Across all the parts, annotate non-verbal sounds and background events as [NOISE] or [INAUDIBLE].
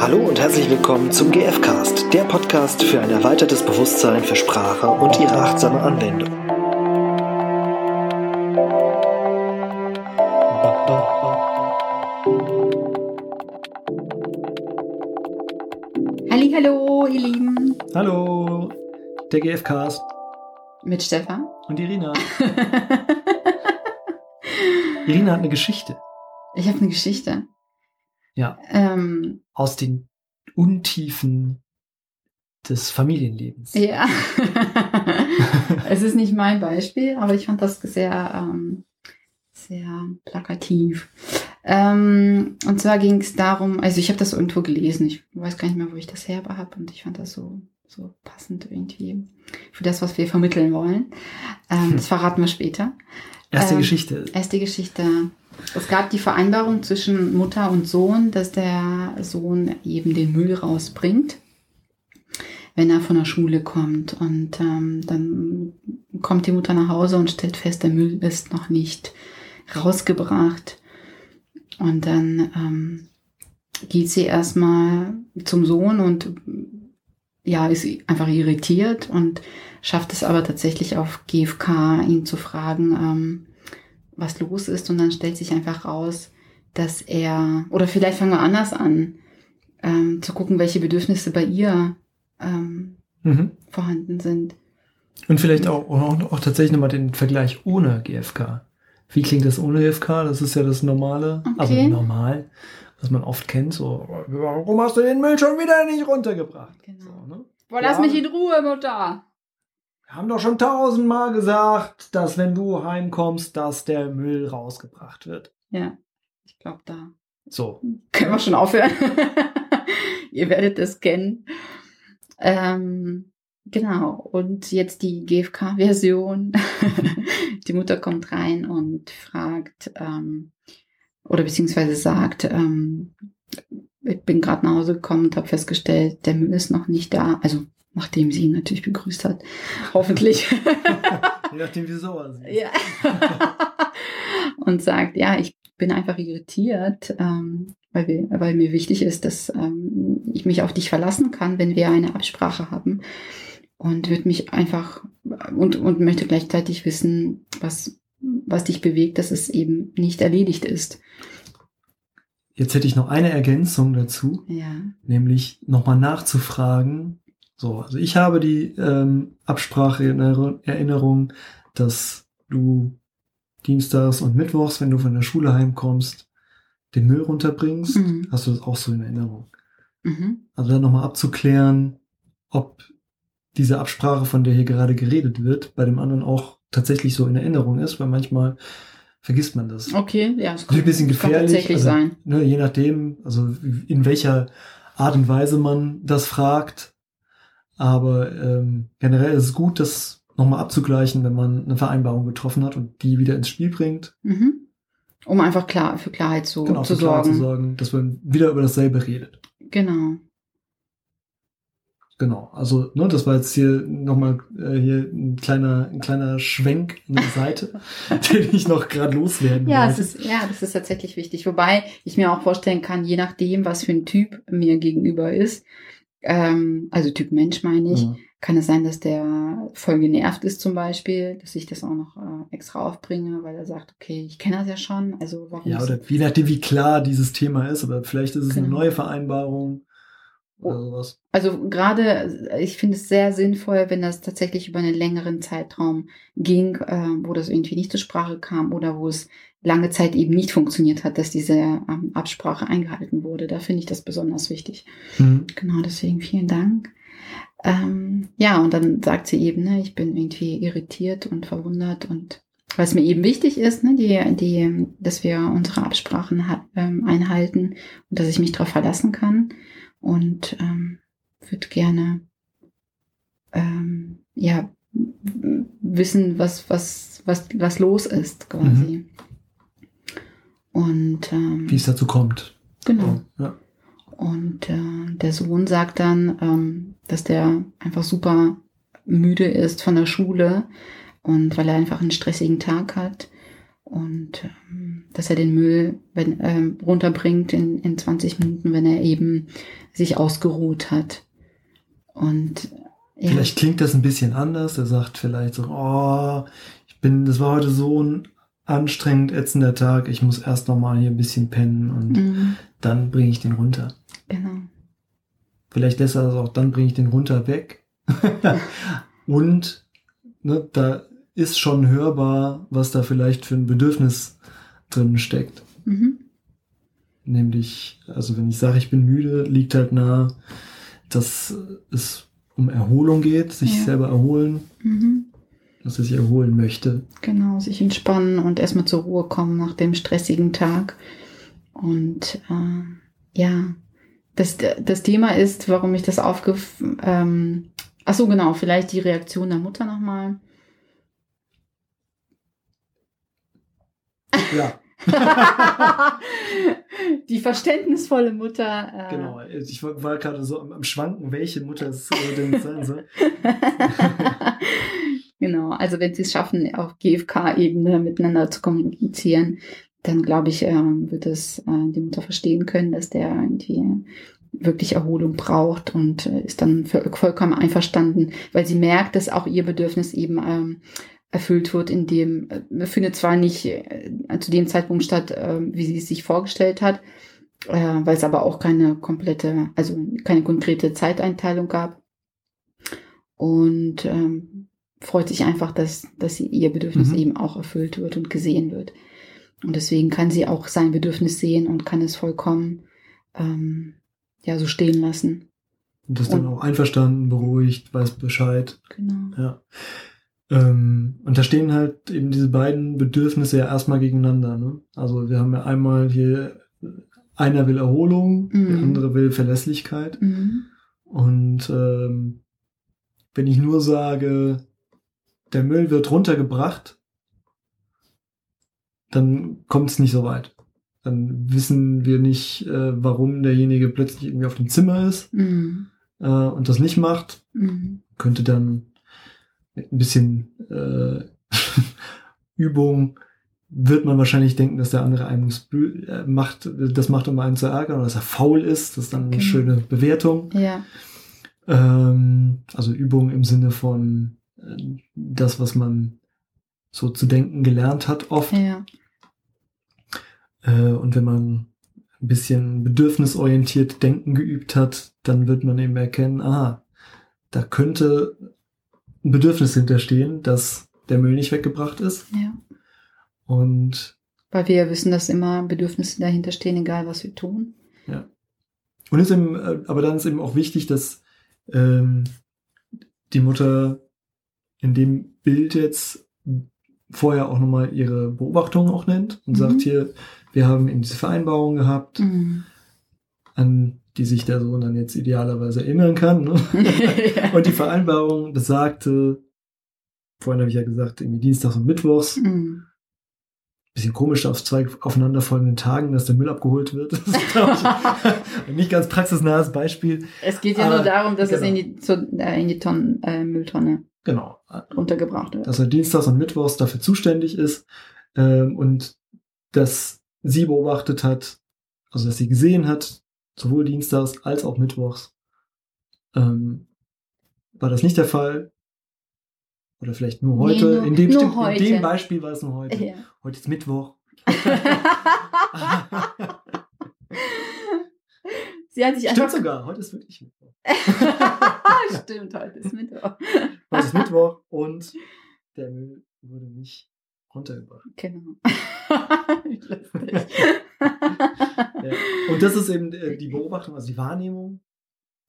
Hallo und herzlich willkommen zum GFcast, der Podcast für ein erweitertes Bewusstsein für Sprache und ihre achtsame Anwendung. Hallo, ihr Lieben. Hallo, der GFcast Mit Stefan. und Irina. [LAUGHS] Irina hat eine Geschichte. Ich habe eine Geschichte. Ja, Ähm, aus den Untiefen des Familienlebens. ja. [LAUGHS] es ist nicht mein Beispiel, aber ich fand das sehr, ähm, sehr plakativ. Ähm, und zwar ging es darum, also ich habe das irgendwo gelesen, ich weiß gar nicht mehr, wo ich das her habe und ich fand das so, so passend irgendwie für das, was wir vermitteln wollen. Ähm, [LAUGHS] das verraten wir später. Erste Ähm, Geschichte. Erste Geschichte. Es gab die Vereinbarung zwischen Mutter und Sohn, dass der Sohn eben den Müll rausbringt, wenn er von der Schule kommt. Und ähm, dann kommt die Mutter nach Hause und stellt fest, der Müll ist noch nicht rausgebracht. Und dann ähm, geht sie erstmal zum Sohn und ja, ist einfach irritiert und schafft es aber tatsächlich auf GFK, ihn zu fragen, ähm, was los ist. Und dann stellt sich einfach raus, dass er, oder vielleicht fangen wir anders an, ähm, zu gucken, welche Bedürfnisse bei ihr ähm, Mhm. vorhanden sind. Und vielleicht auch, auch, auch tatsächlich nochmal den Vergleich ohne GFK. Wie klingt das ohne GFK? Das ist ja das Normale, also Okay. normal, was man oft kennt. So, warum hast du den Müll schon wieder nicht runtergebracht? Genau. So, ne? Boah, lass mich in Ruhe, Mutter. Wir haben doch schon tausendmal gesagt, dass wenn du heimkommst, dass der Müll rausgebracht wird. Ja, ich glaube, da So. können wir schon aufhören. [LAUGHS] Ihr werdet es kennen. Ähm, genau. Und jetzt die GFK-Version. [LAUGHS] die Mutter kommt rein und fragt, ähm, oder beziehungsweise sagt, ähm, ich bin gerade nach Hause gekommen und habe festgestellt, der Müll ist noch nicht da. Also nachdem sie ihn natürlich begrüßt hat. [LAUGHS] Hoffentlich. Je nachdem, wie sauer sie ist. Ja. [LAUGHS] und sagt, ja, ich bin einfach irritiert, ähm, weil, wir, weil mir wichtig ist, dass ähm, ich mich auf dich verlassen kann, wenn wir eine Absprache haben. Und würde mich einfach und, und möchte gleichzeitig wissen, was, was dich bewegt, dass es eben nicht erledigt ist. Jetzt hätte ich noch eine Ergänzung dazu. Ja. nämlich nochmal nachzufragen. So, also ich habe die ähm, Absprache in Erinner- Erinnerung, dass du dienstags und mittwochs, wenn du von der Schule heimkommst, den Müll runterbringst. Mhm. Hast du das auch so in Erinnerung? Mhm. Also dann nochmal abzuklären, ob diese Absprache, von der hier gerade geredet wird, bei dem anderen auch tatsächlich so in Erinnerung ist, weil manchmal vergisst man das. Okay, ja, es Ist ein bisschen kann gefährlich. tatsächlich also, sein. Ne, je nachdem, also in welcher Art und Weise man das fragt. Aber ähm, generell ist es gut, das nochmal abzugleichen, wenn man eine Vereinbarung getroffen hat und die wieder ins Spiel bringt. Mhm. Um einfach klar für Klarheit zu, genau, zu sorgen. zu sorgen, dass man wieder über dasselbe redet. Genau. Genau, also ne, das war jetzt hier nochmal äh, hier ein kleiner, ein kleiner Schwenk an die Seite, [LAUGHS] den ich noch gerade loswerden Ja, es wollte. ist, ja, das ist tatsächlich wichtig. Wobei ich mir auch vorstellen kann, je nachdem, was für ein Typ mir gegenüber ist, ähm, also Typ Mensch meine ich, Ja. kann es sein, dass der voll genervt ist zum Beispiel, dass ich das auch noch äh, extra aufbringe, weil er sagt, okay, ich kenne das ja schon, also warum Ja, oder je nachdem, wie klar dieses Thema ist, aber vielleicht ist es eine Genau. neue Vereinbarung oder Oh. sowas. Also gerade, ich finde es sehr sinnvoll, wenn das tatsächlich über einen längeren Zeitraum ging, äh, wo das irgendwie nicht zur Sprache kam oder wo es lange Zeit eben nicht funktioniert hat, dass diese ähm, Absprache eingehalten wurde. Da finde ich das besonders wichtig. Mhm. Genau, deswegen vielen Dank. Ähm, ja, und dann sagt sie eben, ne, ich bin irgendwie irritiert und verwundert und was mir eben wichtig ist, ne, die, die, dass wir unsere Absprachen ähm, einhalten und dass ich mich darauf verlassen kann und ähm, würde gerne ähm, ja wissen, was was was was los ist quasi. Und ähm, Wie es dazu kommt. genau. Ja. Und äh, der Sohn sagt dann, ähm, dass der einfach super müde ist von der Schule und weil er einfach einen stressigen Tag hat und ähm, dass er den Müll wenn, ähm, runterbringt in, in 20 Minuten, wenn er eben sich ausgeruht hat. Und ja. Vielleicht klingt das ein bisschen anders. Er sagt vielleicht so, oh, ich bin, das war heute so ein anstrengend ätzender Tag, ich muss erst noch mal hier ein bisschen pennen und mhm. dann bringe ich den runter. Genau. Vielleicht lässt er das auch, dann bringe ich den runter weg. [LAUGHS] und ne, da ist schon hörbar, was da vielleicht für ein Bedürfnis drin steckt. Mhm. Nämlich, also wenn ich sage, ich bin müde, liegt halt nah, dass es um Erholung geht, sich ja. selber erholen. Mhm. Dass er sich erholen möchte. Genau, sich entspannen und erstmal zur Ruhe kommen nach dem stressigen Tag. Und äh, ja, das, das Thema ist, warum ich das aufgef... Ähm, ach so, genau, vielleicht die Reaktion der Mutter nochmal. Ja. [LAUGHS] die verständnisvolle Mutter. Äh genau, ich war gerade so am, am, Schwanken, welche Mutter es äh, denn sein soll. [LAUGHS] genau, also wenn sie es schaffen, auf GFK-Ebene miteinander zu kommunizieren, dann glaube ich, äh, wird es äh, die Mutter verstehen können, dass der irgendwie wirklich Erholung braucht und äh, ist dann vollkommen einverstanden, weil sie merkt, dass auch ihr Bedürfnis eben ähm, erfüllt wird, in dem äh, findet zwar nicht äh, zu dem Zeitpunkt statt, äh, wie sie es sich vorgestellt hat, äh, weil es aber auch keine komplette, also keine konkrete Zeiteinteilung gab. Und ähm, freut sich einfach, dass, dass sie, ihr Bedürfnis mhm. eben auch erfüllt wird und gesehen wird. Und deswegen kann sie auch sein Bedürfnis sehen und kann es vollkommen ähm, ja so stehen lassen. Und das dann auch einverstanden, beruhigt, weiß Bescheid. Genau. Ja. Ähm, und da stehen halt eben diese beiden Bedürfnisse ja erstmal gegeneinander. Ne? Also wir haben ja einmal hier, einer will Erholung, mhm. der andere will Verlässlichkeit. Mhm. Und ähm, wenn ich nur sage, der Müll wird runtergebracht, dann kommt es nicht so weit. Dann wissen wir nicht, äh, warum derjenige plötzlich irgendwie auf dem Zimmer ist mhm. äh, und das nicht macht. Mhm. Könnte dann ein bisschen äh, [LAUGHS] Übung wird man wahrscheinlich denken, dass der andere einem äh, macht, das macht, um einen zu ärgern, oder dass er faul ist. Das ist dann eine genau. schöne Bewertung. Ja. Ähm, also Übung im Sinne von äh, das, was man so zu denken gelernt hat, oft. Ja. Äh, und wenn man ein bisschen bedürfnisorientiert denken geübt hat, dann wird man eben erkennen, aha, da könnte ein Bedürfnis hinterstehen, dass der Müll nicht weggebracht ist. Ja. Und weil wir ja wissen, dass immer Bedürfnisse dahinter stehen, egal was wir tun. Ja. Und ist eben, äh, aber dann ist eben auch wichtig, dass ähm, die Mutter in dem Bild jetzt vorher auch nochmal ihre Beobachtungen auch nennt und mhm. sagt hier, wir haben eben diese Vereinbarung gehabt, mhm. an die sich der Sohn dann jetzt idealerweise erinnern kann. Ne? [LAUGHS] und die Vereinbarung besagte, vorhin habe ich ja gesagt, irgendwie Dienstags und Mittwochs. Mhm. Bisschen komisch auf zwei aufeinanderfolgenden Tagen, dass der Müll abgeholt wird. [LAUGHS] Das ist, ich, ein nicht ganz praxisnahes Beispiel. Es geht ja Aber, nur darum, dass genau. es in die, zu, äh, in die Tonnen, äh, Mülltonne genau. runtergebracht wird. Dass er Dienstags und Mittwochs dafür zuständig ist ähm, und dass sie beobachtet hat, also dass sie gesehen hat, sowohl dienstags als auch mittwochs. Ähm, war das nicht der Fall? Oder vielleicht nur heute? Nee, nur, in, dem, stimmt, heute. in dem Beispiel war es nur heute. Ja. Heute ist Mittwoch. [LAUGHS] Sie hat sich Stimmt einfach... sogar, heute ist wirklich Mittwoch. [LAUGHS] Stimmt, heute ist Mittwoch. heute ist Mittwoch und der Müll wurde nicht runtergebracht. Genau. [LAUGHS] [LAUGHS] ja. Und das ist eben äh, die Beobachtung, also die Wahrnehmung.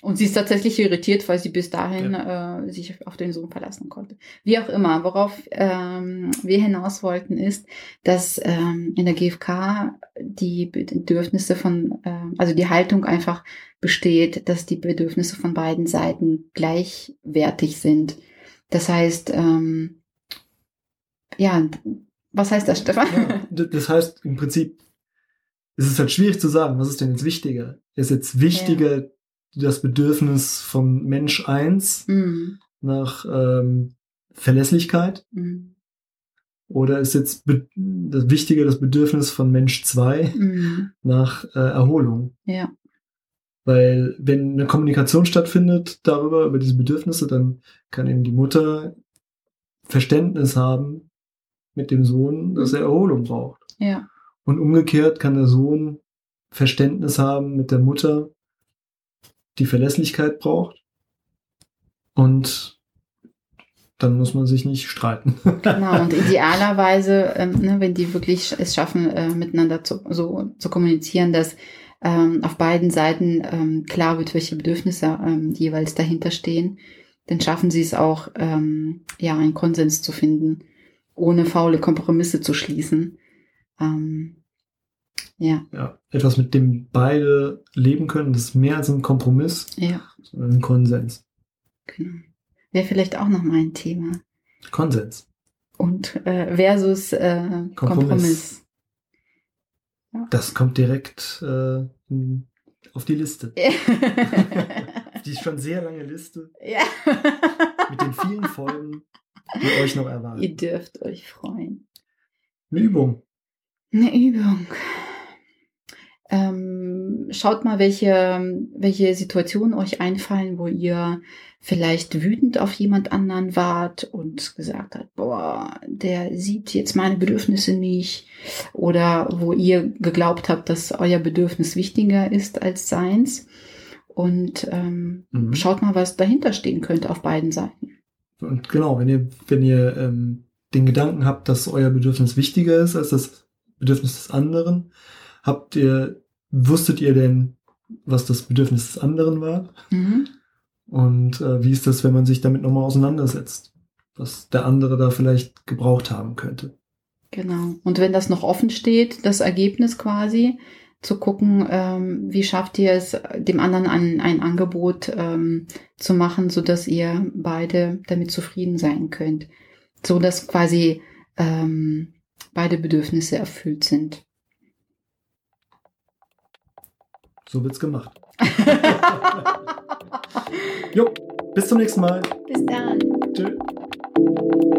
Und sie ist tatsächlich irritiert, weil sie bis dahin ja. äh, sich auf den Sohn verlassen konnte. Wie auch immer, worauf ähm, wir hinaus wollten, ist, dass ähm, in der GfK die Bedürfnisse von, äh, also die Haltung einfach besteht, dass die Bedürfnisse von beiden Seiten gleichwertig sind. Das heißt, ähm, ja, was heißt das, Stefan? Ja, das heißt im Prinzip, es ist halt schwierig zu sagen, was ist denn jetzt wichtiger? Ist jetzt wichtiger ja. das Bedürfnis vom Mensch eins mhm. nach ähm, Verlässlichkeit? Mhm. Oder ist jetzt das Wichtige das Bedürfnis von Mensch 2 Mhm. nach äh, Erholung? Ja. Weil wenn eine Kommunikation stattfindet darüber, über diese Bedürfnisse, dann kann eben die Mutter Verständnis haben mit dem Sohn, dass er Erholung braucht. Ja. Und umgekehrt kann der Sohn Verständnis haben mit der Mutter, die Verlässlichkeit braucht. Und dann muss man sich nicht streiten. Genau, [LAUGHS] und idealerweise, ähm, ne, wenn die wirklich es schaffen, äh, miteinander zu, so zu kommunizieren, dass ähm, auf beiden Seiten ähm, klar wird, welche Bedürfnisse ähm, jeweils dahinter stehen, dann schaffen sie es auch, ähm, ja, einen Konsens zu finden, ohne faule Kompromisse zu schließen. Ähm, ja, ja, etwas, mit dem beide leben können, das ist mehr als ein Kompromiss, ja, sondern ein Konsens. genau. Wäre vielleicht auch noch mal ein Thema. Konsens. Und äh, versus äh, Kompromiss. Kompromiss. Das kommt direkt äh, auf die Liste. [LAUGHS] Die ist schon sehr lange Liste ja. mit den vielen Folgen, die euch noch Ihr erwarten. dürft euch freuen. Eine Übung. Eine Übung. Ähm, schaut mal, welche, welche Situationen euch einfallen, wo ihr vielleicht wütend auf jemand anderen wart und gesagt habt, boah, der sieht jetzt meine Bedürfnisse nicht. Oder wo ihr geglaubt habt, dass euer Bedürfnis wichtiger ist als seins. Und ähm, Mhm. schaut mal, was dahinter stehen könnte auf beiden Seiten. Und genau, wenn ihr, wenn ihr ähm, den Gedanken habt, dass euer Bedürfnis wichtiger ist als das Bedürfnis des anderen, habt ihr, wusstet ihr denn, was das Bedürfnis des anderen war? Mhm. Und äh, wie ist das, wenn man sich damit nochmal auseinandersetzt? Was der andere da vielleicht gebraucht haben könnte. Genau. Und wenn das noch offen steht, das Ergebnis quasi, zu gucken, ähm, wie schafft ihr es, dem anderen ein, ein Angebot ähm, zu machen, so dass ihr beide damit zufrieden sein könnt. So dass quasi ähm, beide Bedürfnisse erfüllt sind. So wird's gemacht. [LAUGHS] jo, bis zum nächsten Mal. Bis dann. Tschüss.